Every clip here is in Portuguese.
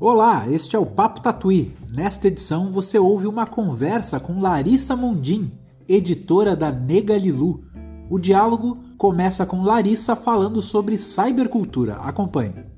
Olá, este é o Papo Tatuí. Nesta edição você ouve uma conversa com Larissa Mondim, editora da Nega Lilu. O diálogo começa com Larissa falando sobre cybercultura. Acompanhe.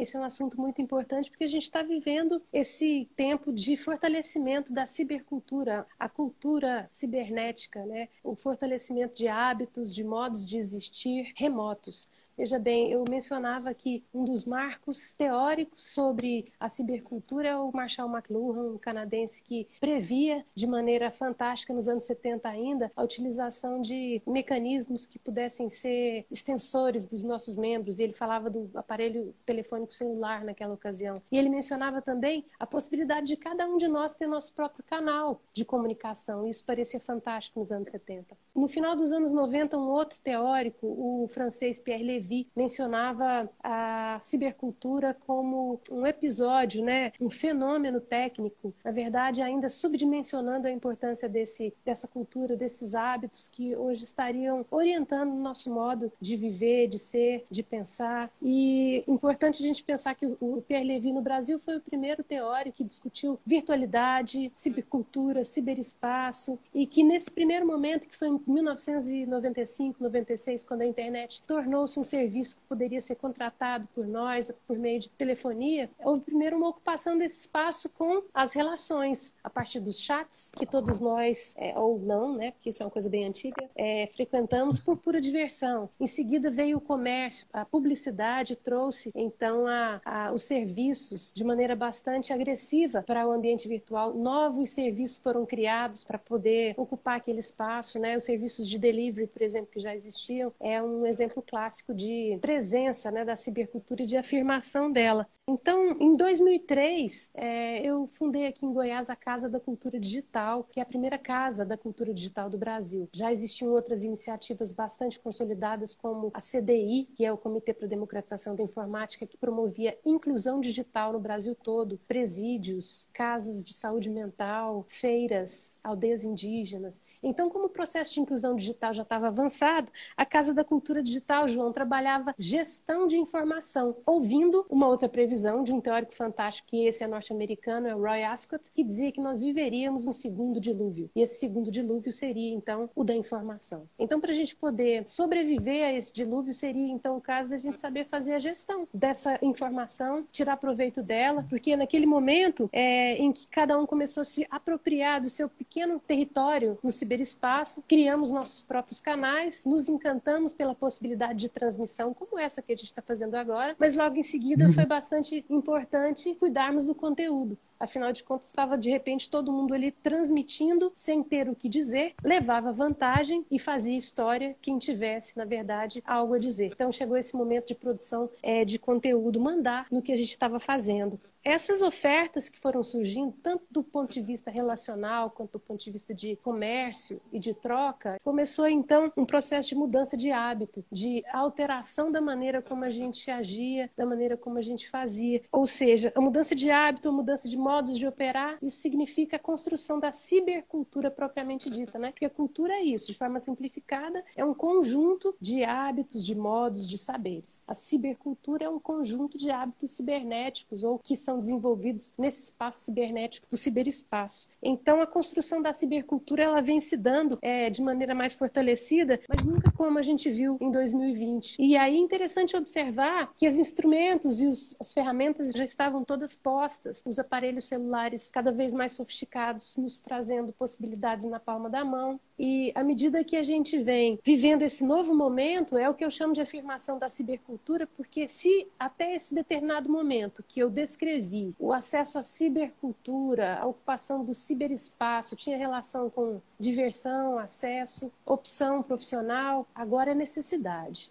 Esse é um assunto muito importante porque a gente está vivendo esse tempo de fortalecimento da cibercultura, a cultura cibernética, né? o fortalecimento de hábitos, de modos de existir remotos. Veja bem, eu mencionava que um dos marcos teóricos sobre a cibercultura é o Marshall McLuhan, um canadense que previa de maneira fantástica nos anos 70 ainda a utilização de mecanismos que pudessem ser extensores dos nossos membros. E ele falava do aparelho telefônico celular naquela ocasião. E ele mencionava também a possibilidade de cada um de nós ter nosso próprio canal de comunicação. Isso parecia fantástico nos anos 70. No final dos anos 90, um outro teórico, o francês Pierre Lévy, mencionava a cibercultura como um episódio, né, um fenômeno técnico, na verdade ainda subdimensionando a importância desse, dessa cultura, desses hábitos que hoje estariam orientando o nosso modo de viver, de ser, de pensar. E importante a gente pensar que o Pierre Levy no Brasil foi o primeiro teórico que discutiu virtualidade, cibercultura, ciberespaço e que nesse primeiro momento, que foi em 1995, 96, quando a internet tornou-se um serviço que poderia ser contratado por nós por meio de telefonia, houve primeiro uma ocupação desse espaço com as relações, a partir dos chats, que todos nós, é, ou não, né, porque isso é uma coisa bem antiga, é, frequentamos por pura diversão. Em seguida veio o comércio, a publicidade trouxe então a, a, os serviços de maneira bastante agressiva para o ambiente virtual. Novos serviços foram criados para poder ocupar aquele espaço, né? Os serviços de delivery, por exemplo, que já existiam, é um exemplo clássico de presença né, da cibercultura e de afirmação dela. Então, em 2003, é, eu fundei aqui em Goiás a Casa da Cultura Digital, que é a primeira casa da cultura digital do Brasil. Já existiam outras iniciativas bastante consolidadas, como a CDI, que é o Comitê para a Democratização da Informática, que promovia inclusão digital no Brasil todo, presídios, casas de saúde mental, feiras, aldeias indígenas. Então, como o processo de inclusão digital já estava avançado, a Casa da Cultura Digital, João, trabalhava gestão de informação, ouvindo uma outra previsão de um teórico fantástico, que esse é norte-americano, é Roy Ascott, que dizia que nós viveríamos um segundo dilúvio. E esse segundo dilúvio seria, então, o da informação. Então, para a gente poder sobreviver a esse dilúvio, seria, então, o caso da gente saber fazer a gestão dessa informação, tirar proveito dela, porque naquele momento é, em que cada um começou a se apropriar do seu pequeno território no ciberespaço, criamos nossos próprios canais, nos encantamos pela possibilidade de transmissão transmissão como essa que a gente está fazendo agora, mas logo em seguida uhum. foi bastante importante cuidarmos do conteúdo. Afinal de contas, estava de repente todo mundo ali transmitindo sem ter o que dizer, levava vantagem e fazia história quem tivesse, na verdade, algo a dizer. Então chegou esse momento de produção é, de conteúdo, mandar no que a gente estava fazendo essas ofertas que foram surgindo, tanto do ponto de vista relacional quanto do ponto de vista de comércio e de troca, começou então um processo de mudança de hábito, de alteração da maneira como a gente agia, da maneira como a gente fazia. Ou seja, a mudança de hábito, a mudança de modos de operar, isso significa a construção da cibercultura propriamente dita, né? Porque a cultura é isso, de forma simplificada, é um conjunto de hábitos, de modos, de saberes. A cibercultura é um conjunto de hábitos cibernéticos ou que são desenvolvidos nesse espaço cibernético, o ciberespaço. Então, a construção da cibercultura ela vem se dando é, de maneira mais fortalecida, mas nunca como a gente viu em 2020. E aí é interessante observar que os instrumentos e os, as ferramentas já estavam todas postas, os aparelhos celulares cada vez mais sofisticados, nos trazendo possibilidades na palma da mão. E à medida que a gente vem vivendo esse novo momento, é o que eu chamo de afirmação da cibercultura, porque se até esse determinado momento que eu descrevi, o acesso à cibercultura, a ocupação do ciberespaço tinha relação com diversão, acesso, opção profissional, agora é necessidade.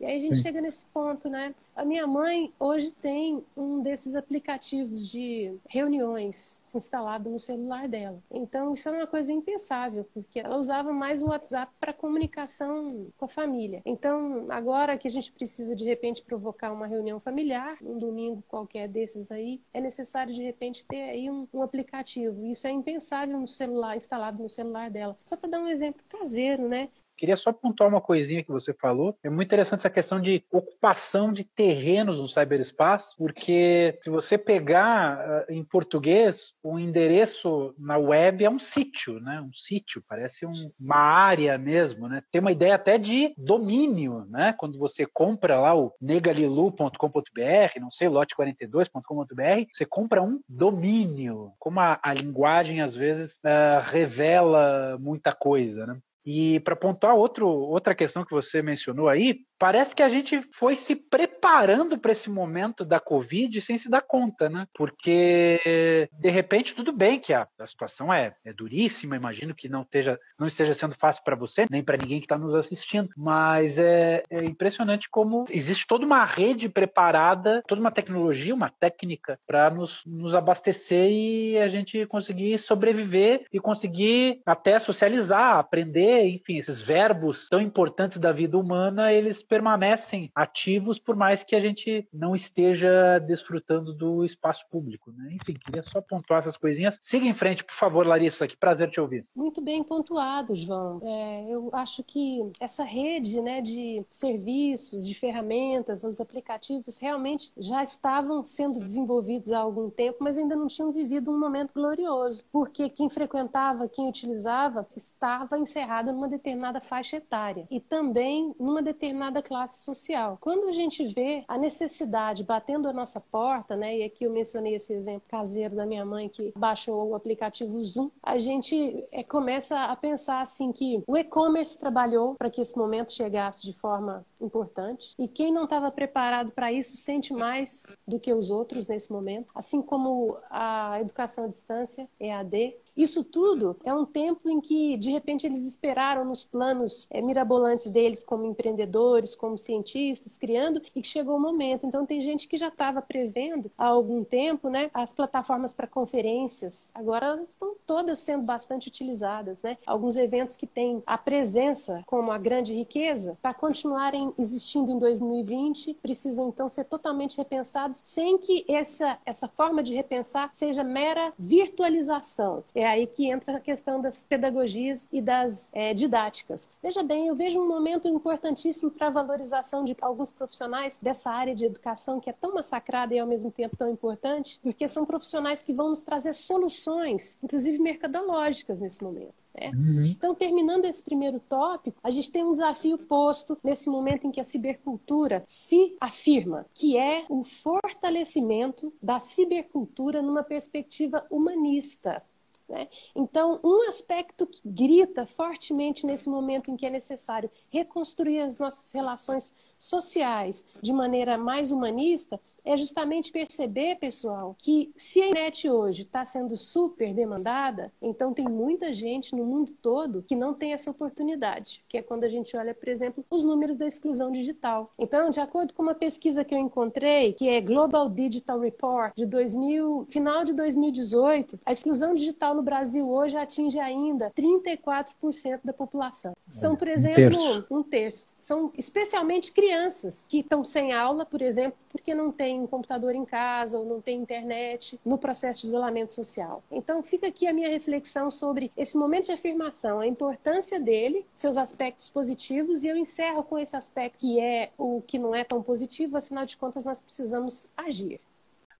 E aí a gente Sim. chega nesse ponto, né? A minha mãe hoje tem um desses aplicativos de reuniões instalado no celular dela. Então isso é uma coisa impensável, porque ela usava mais o WhatsApp para comunicação com a família. Então agora que a gente precisa de repente provocar uma reunião familiar, um domingo qualquer desses aí, é necessário de repente ter aí um, um aplicativo. Isso é impensável no celular instalado no celular dela. Só para dar um exemplo caseiro, né? Queria só pontuar uma coisinha que você falou. É muito interessante essa questão de ocupação de terrenos no cyberespaço, porque se você pegar uh, em português, o endereço na web é um sítio, né? Um sítio, parece um, uma área mesmo, né? Tem uma ideia até de domínio, né? Quando você compra lá o negalilu.com.br, não sei, lote42.com.br, você compra um domínio. Como a, a linguagem às vezes uh, revela muita coisa, né? E para pontuar outro, outra questão que você mencionou aí, parece que a gente foi se preparando para esse momento da Covid sem se dar conta, né? Porque de repente tudo bem que a, a situação é, é duríssima, imagino que não esteja, não esteja sendo fácil para você, nem para ninguém que está nos assistindo, mas é, é, impressionante como existe toda uma rede preparada, toda uma tecnologia, uma técnica para nos, nos abastecer e a gente conseguir sobreviver e conseguir até socializar, aprender, enfim, esses verbos tão importantes da vida humana, eles permanecem ativos por mais que a gente não esteja desfrutando do espaço público. Né? Enfim, queria só pontuar essas coisinhas. Siga em frente, por favor, Larissa, que prazer te ouvir. Muito bem pontuado, João. É, eu acho que essa rede né, de serviços, de ferramentas, os aplicativos realmente já estavam sendo desenvolvidos há algum tempo, mas ainda não tinham vivido um momento glorioso, porque quem frequentava, quem utilizava, estava encerrado numa determinada faixa etária e também numa determinada classe social. Quando a gente vê a necessidade batendo a nossa porta, né, e aqui eu mencionei esse exemplo caseiro da minha mãe que baixou o aplicativo Zoom, a gente é, começa a pensar assim que o e-commerce trabalhou para que esse momento chegasse de forma importante e quem não estava preparado para isso sente mais do que os outros nesse momento, assim como a educação à distância, EAD, isso tudo é um tempo em que, de repente, eles esperaram nos planos é, mirabolantes deles como empreendedores, como cientistas, criando, e que chegou o momento. Então, tem gente que já estava prevendo há algum tempo né, as plataformas para conferências. Agora estão todas sendo bastante utilizadas. Né? Alguns eventos que têm a presença como a grande riqueza, para continuarem existindo em 2020, precisam então ser totalmente repensados, sem que essa, essa forma de repensar seja mera virtualização. É é aí que entra a questão das pedagogias e das é, didáticas. Veja bem, eu vejo um momento importantíssimo para a valorização de alguns profissionais dessa área de educação que é tão massacrada e ao mesmo tempo tão importante, porque são profissionais que vão nos trazer soluções, inclusive mercadológicas nesse momento. Né? Uhum. Então, terminando esse primeiro tópico, a gente tem um desafio posto nesse momento em que a cibercultura se afirma, que é o fortalecimento da cibercultura numa perspectiva humanista. Né? Então, um aspecto que grita fortemente nesse momento em que é necessário reconstruir as nossas relações sociais de maneira mais humanista é justamente perceber, pessoal, que se a internet hoje está sendo super demandada, então tem muita gente no mundo todo que não tem essa oportunidade, que é quando a gente olha, por exemplo, os números da exclusão digital. Então, de acordo com uma pesquisa que eu encontrei, que é Global Digital Report de 2000, final de 2018, a exclusão digital no Brasil hoje atinge ainda 34% da população. São, por exemplo, um terço. um terço. São especialmente crianças que estão sem aula, por exemplo, porque não tem computador em casa ou não tem internet no processo de isolamento social. Então fica aqui a minha reflexão sobre esse momento de afirmação, a importância dele, seus aspectos positivos e eu encerro com esse aspecto que é o que não é tão positivo, afinal de contas nós precisamos agir.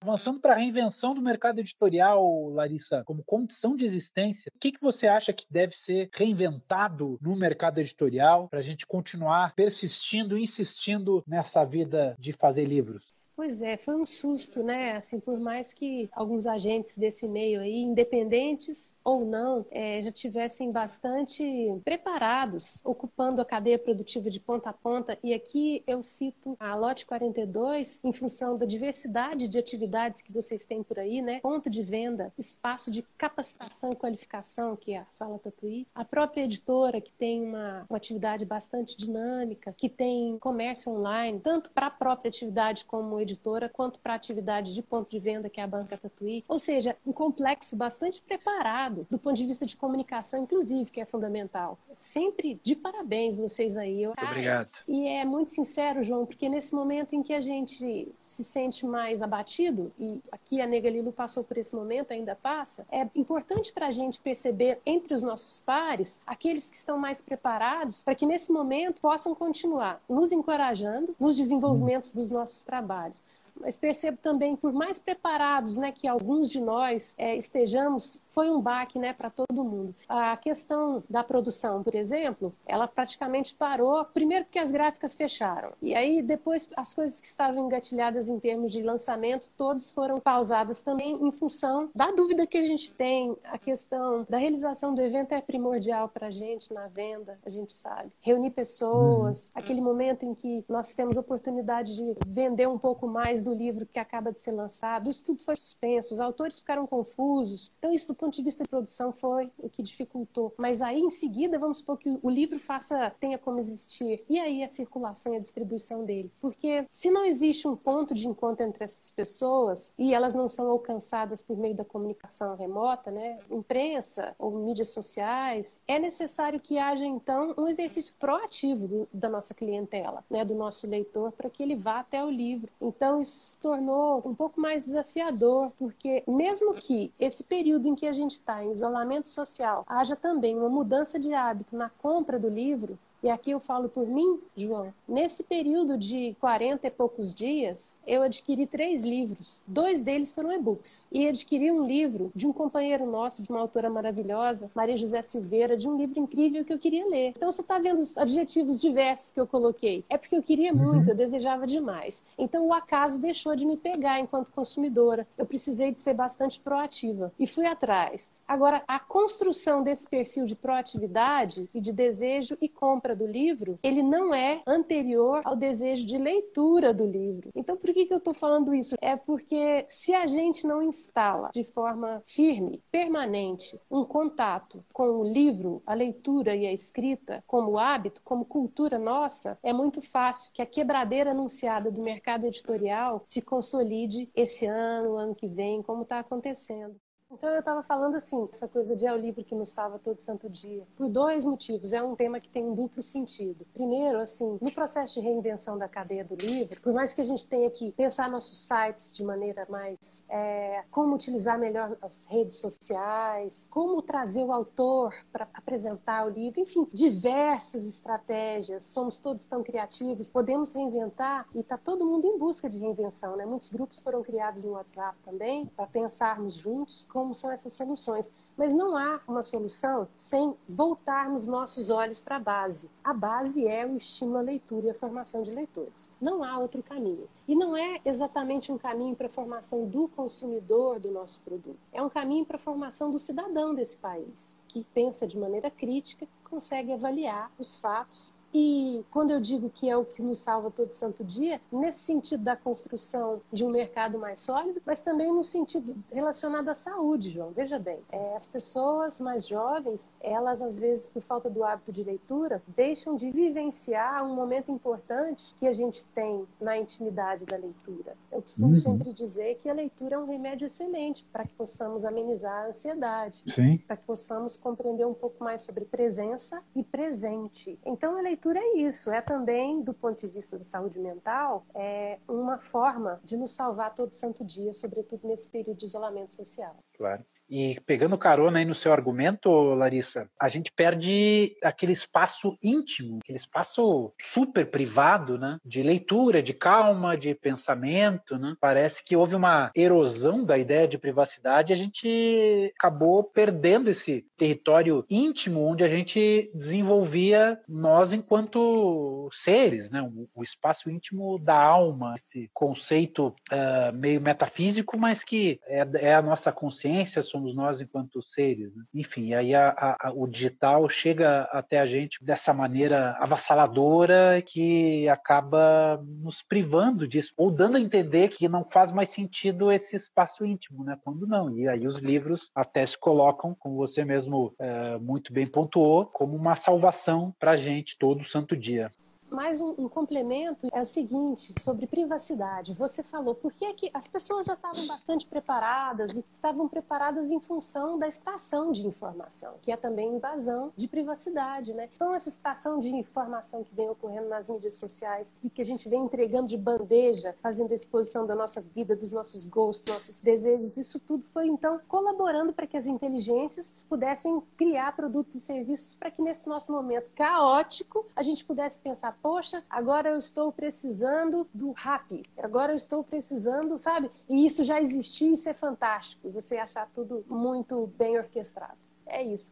Avançando para a reinvenção do mercado editorial, Larissa, como condição de existência, o que, que você acha que deve ser reinventado no mercado editorial para a gente continuar persistindo, insistindo nessa vida de fazer livros? Pois é, foi um susto, né? Assim, por mais que alguns agentes desse meio aí, independentes ou não, é, já tivessem bastante preparados, ocupando a cadeia produtiva de ponta a ponta. E aqui eu cito a Lote 42, em função da diversidade de atividades que vocês têm por aí, né? Ponto de venda, espaço de capacitação e qualificação, que é a Sala Tatuí, a própria editora, que tem uma, uma atividade bastante dinâmica, que tem comércio online, tanto para a própria atividade como editora, quanto para a atividade de ponto de venda, que é a Banca Tatuí. Ou seja, um complexo bastante preparado do ponto de vista de comunicação, inclusive, que é fundamental. Sempre de parabéns vocês aí. Muito obrigado. E é muito sincero, João, porque nesse momento em que a gente se sente mais abatido, e aqui a Nega Lilo passou por esse momento, ainda passa, é importante para a gente perceber entre os nossos pares aqueles que estão mais preparados para que nesse momento possam continuar nos encorajando nos desenvolvimentos dos nossos trabalhos mas percebo também, por mais preparados né, que alguns de nós é, estejamos, foi um baque né, para todo mundo. A questão da produção, por exemplo, ela praticamente parou, primeiro porque as gráficas fecharam, e aí depois as coisas que estavam engatilhadas em termos de lançamento, todas foram pausadas também em função da dúvida que a gente tem, a questão da realização do evento é primordial para a gente na venda, a gente sabe. Reunir pessoas, uhum. aquele momento em que nós temos oportunidade de vender um pouco mais do livro que acaba de ser lançado, isso tudo foi suspenso, os autores ficaram confusos. Então, isso ponto de vista de produção foi o que dificultou. Mas aí, em seguida, vamos supor que o livro faça, tenha como existir. E aí a circulação e a distribuição dele. Porque se não existe um ponto de encontro entre essas pessoas e elas não são alcançadas por meio da comunicação remota, né, imprensa ou mídias sociais, é necessário que haja, então, um exercício proativo do, da nossa clientela, né, do nosso leitor, para que ele vá até o livro. Então, isso se tornou um pouco mais desafiador, porque mesmo que esse período em que a gente está em isolamento social haja também uma mudança de hábito na compra do livro, e aqui eu falo por mim, João. Nesse período de 40 e poucos dias, eu adquiri três livros. Dois deles foram e-books. E adquiri um livro de um companheiro nosso, de uma autora maravilhosa, Maria José Silveira, de um livro incrível que eu queria ler. Então você está vendo os adjetivos diversos que eu coloquei. É porque eu queria uhum. muito, eu desejava demais. Então o acaso deixou de me pegar enquanto consumidora. Eu precisei de ser bastante proativa e fui atrás. Agora, a construção desse perfil de proatividade e de desejo e compra do livro, ele não é anterior ao desejo de leitura do livro. Então, por que, que eu estou falando isso? É porque se a gente não instala de forma firme, permanente, um contato com o livro, a leitura e a escrita como hábito, como cultura nossa, é muito fácil que a quebradeira anunciada do mercado editorial se consolide esse ano, ano que vem, como está acontecendo. Então eu estava falando assim, essa coisa de é o livro que nos salva todo santo dia, por dois motivos. É um tema que tem um duplo sentido. Primeiro, assim, no processo de reinvenção da cadeia do livro, por mais que a gente tenha que pensar nossos sites de maneira mais é, como utilizar melhor as redes sociais, como trazer o autor para apresentar o livro, enfim, diversas estratégias. Somos todos tão criativos, podemos reinventar e está todo mundo em busca de reinvenção, né? Muitos grupos foram criados no WhatsApp também para pensarmos juntos como são essas soluções. Mas não há uma solução sem voltarmos nossos olhos para a base. A base é o estímulo à leitura e a formação de leitores. Não há outro caminho. E não é exatamente um caminho para a formação do consumidor do nosso produto. É um caminho para a formação do cidadão desse país, que pensa de maneira crítica, consegue avaliar os fatos e quando eu digo que é o que nos salva todo santo dia, nesse sentido da construção de um mercado mais sólido, mas também no sentido relacionado à saúde, João. Veja bem, é, as pessoas mais jovens, elas às vezes por falta do hábito de leitura, deixam de vivenciar um momento importante que a gente tem na intimidade da leitura. Eu costumo uhum. sempre dizer que a leitura é um remédio excelente para que possamos amenizar a ansiedade, para que possamos compreender um pouco mais sobre presença e presente. Então a leitura leitura é isso, é também, do ponto de vista da saúde mental, é uma forma de nos salvar todo santo dia, sobretudo nesse período de isolamento social. Claro. E pegando carona aí no seu argumento, Larissa, a gente perde aquele espaço íntimo, aquele espaço super privado, né? De leitura, de calma, de pensamento, né? Parece que houve uma erosão da ideia de privacidade e a gente acabou perdendo esse território íntimo onde a gente desenvolvia nós enquanto seres, né? O, espaço íntimo da alma, esse conceito uh, meio metafísico, mas que é, é a nossa consciência, somos nós enquanto seres. Né? Enfim, aí a, a, o digital chega até a gente dessa maneira avassaladora que acaba nos privando disso, ou dando a entender que não faz mais sentido esse espaço íntimo, né? quando não. E aí os livros até se colocam, como você mesmo é, muito bem pontuou, como uma salvação para a gente todo santo dia. Mais um, um, complemento é o seguinte, sobre privacidade. Você falou, por que, que as pessoas já estavam bastante preparadas e estavam preparadas em função da extração de informação, que é também invasão de privacidade, né? Então, essa extração de informação que vem ocorrendo nas mídias sociais e que a gente vem entregando de bandeja, fazendo exposição da nossa vida, dos nossos gostos, nossos desejos, isso tudo foi, então, colaborando para que as inteligências pudessem criar produtos e serviços para que nesse nosso momento caótico a gente pudesse pensar, poxa, agora eu estou precisando do rap, agora eu estou precisando, sabe? E isso já existia, isso é fantástico, você achar tudo muito bem orquestrado. É isso.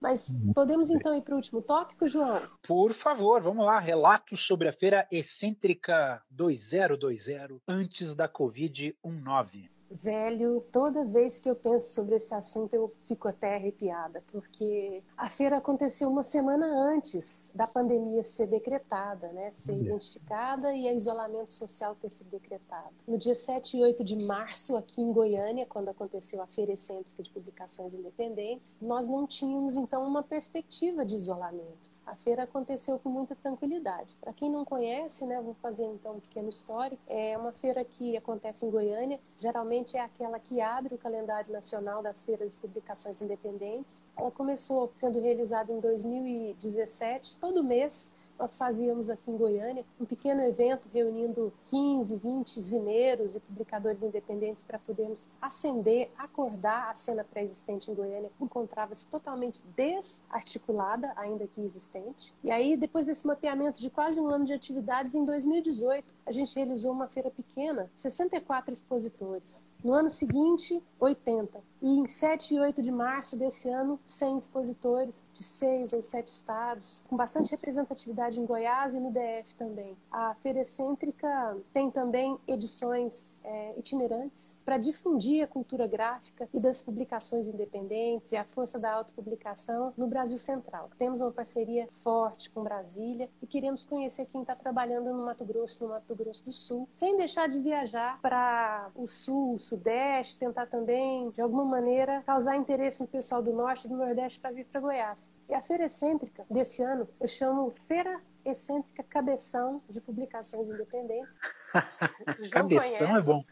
Mas podemos então ir para o último tópico, João? Por favor, vamos lá. Relatos sobre a feira excêntrica 2020 antes da Covid-19. Velho, toda vez que eu penso sobre esse assunto eu fico até arrepiada, porque a feira aconteceu uma semana antes da pandemia ser decretada, né, ser identificada e o isolamento social ter sido decretado. No dia 7 e 8 de março, aqui em Goiânia, quando aconteceu a Feira Excêntrica de Publicações Independentes, nós não tínhamos então uma perspectiva de isolamento a feira aconteceu com muita tranquilidade. Para quem não conhece, né, vou fazer então um pequeno histórico. É uma feira que acontece em Goiânia, geralmente é aquela que abre o calendário nacional das feiras de publicações independentes. Ela começou sendo realizada em 2017, todo mês nós fazíamos aqui em Goiânia um pequeno evento reunindo 15, 20 zineiros e publicadores independentes para podermos acender, acordar a cena pré-existente em Goiânia, encontrava-se totalmente desarticulada, ainda que existente. E aí, depois desse mapeamento de quase um ano de atividades, em 2018, a gente realizou uma feira pequena, 64 expositores. No ano seguinte, 80. E em 7 e 8 de março desse ano, 100 expositores de seis ou sete estados, com bastante representatividade em Goiás e no DF também. A Feira Excêntrica tem também edições é, itinerantes para difundir a cultura gráfica e das publicações independentes e a força da autopublicação no Brasil Central. Temos uma parceria forte com Brasília e queremos conhecer quem está trabalhando no Mato Grosso, no Mato Grosso do Sul, sem deixar de viajar para o Sul, o Sudeste, tentar também, de alguma maneira, causar interesse no pessoal do Norte e do Nordeste para vir para Goiás. E a feira excêntrica desse ano eu chamo Feira Excêntrica Cabeção de Publicações Independentes. Cabeção é bom.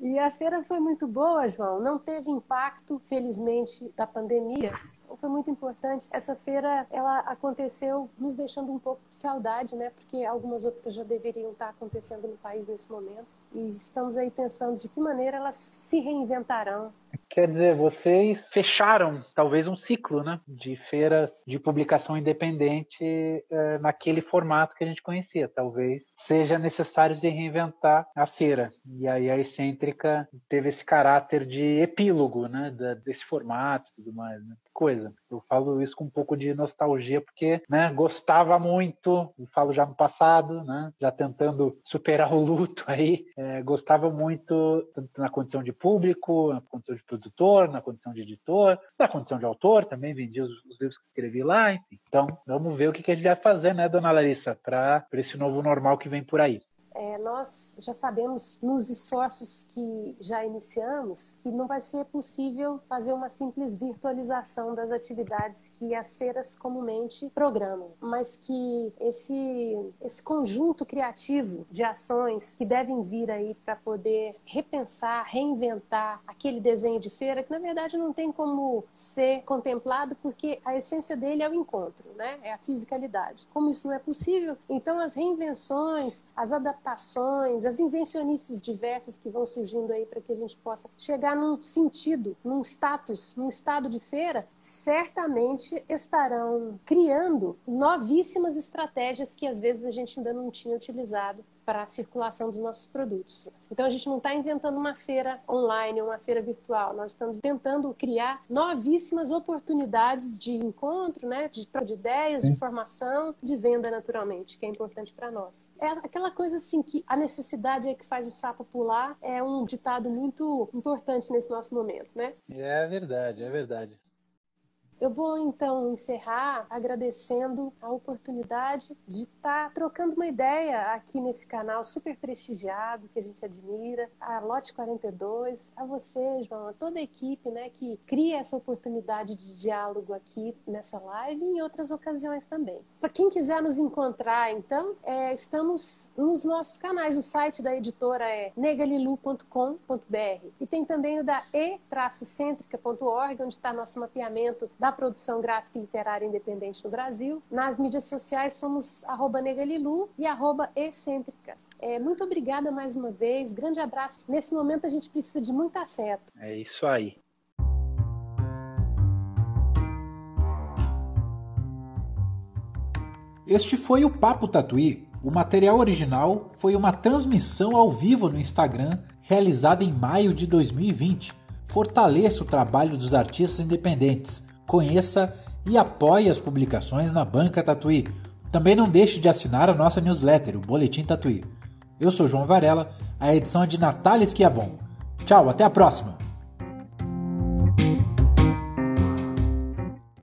E a feira foi muito boa, João. Não teve impacto, felizmente, da pandemia, foi muito importante. Essa feira, ela aconteceu nos deixando um pouco de saudade, né? Porque algumas outras já deveriam estar acontecendo no país nesse momento. E estamos aí pensando de que maneira elas se reinventarão, Quer dizer, vocês fecharam talvez um ciclo né, de feiras de publicação independente é, naquele formato que a gente conhecia. Talvez seja necessário se reinventar a feira. E aí a excêntrica teve esse caráter de epílogo né, desse formato e tudo mais. Né? Coisa. Eu falo isso com um pouco de nostalgia, porque né, gostava muito, e falo já no passado, né, já tentando superar o luto aí, é, gostava muito, tanto na condição de público, na condição de de na condição de editor, na condição de autor, também vendi os, os livros que escrevi lá. Então, vamos ver o que, que a gente vai fazer, né, dona Larissa, para esse novo normal que vem por aí. É, nós já sabemos nos esforços que já iniciamos que não vai ser possível fazer uma simples virtualização das atividades que as feiras comumente programam, mas que esse, esse conjunto criativo de ações que devem vir aí para poder repensar, reinventar aquele desenho de feira que na verdade não tem como ser contemplado porque a essência dele é o encontro, né? é a fisicalidade. Como isso não é possível, então as reinvenções, as adaptações adaptações, as invencionices diversas que vão surgindo aí para que a gente possa chegar num sentido, num status, num estado de feira, certamente estarão criando novíssimas estratégias que às vezes a gente ainda não tinha utilizado para a circulação dos nossos produtos. Então a gente não está inventando uma feira online, uma feira virtual. Nós estamos tentando criar novíssimas oportunidades de encontro, né, de troca de ideias, Sim. de formação, de venda naturalmente, que é importante para nós. É aquela coisa assim que a necessidade é que faz o sapo pular é um ditado muito importante nesse nosso momento, né? É verdade, é verdade. Eu vou então encerrar agradecendo a oportunidade de estar tá trocando uma ideia aqui nesse canal super prestigiado que a gente admira, a Lote 42, a você, João, a toda a equipe, né, que cria essa oportunidade de diálogo aqui nessa live e em outras ocasiões também. Para quem quiser nos encontrar, então, é, estamos nos nossos canais. O site da editora é negalilu.com.br e tem também o da e-cêntrica.org, onde está nosso mapeamento da produção gráfica e literária independente no Brasil. Nas mídias sociais somos arroba negalilu e arroba excêntrica. É, muito obrigada mais uma vez, grande abraço. Nesse momento a gente precisa de muito afeto. É isso aí. Este foi o Papo Tatuí. O material original foi uma transmissão ao vivo no Instagram realizada em maio de 2020. Fortaleça o trabalho dos artistas independentes conheça e apoie as publicações na Banca Tatuí. Também não deixe de assinar a nossa newsletter, o Boletim Tatuí. Eu sou João Varela, a edição é de Natália Esquiavon. Tchau, até a próxima!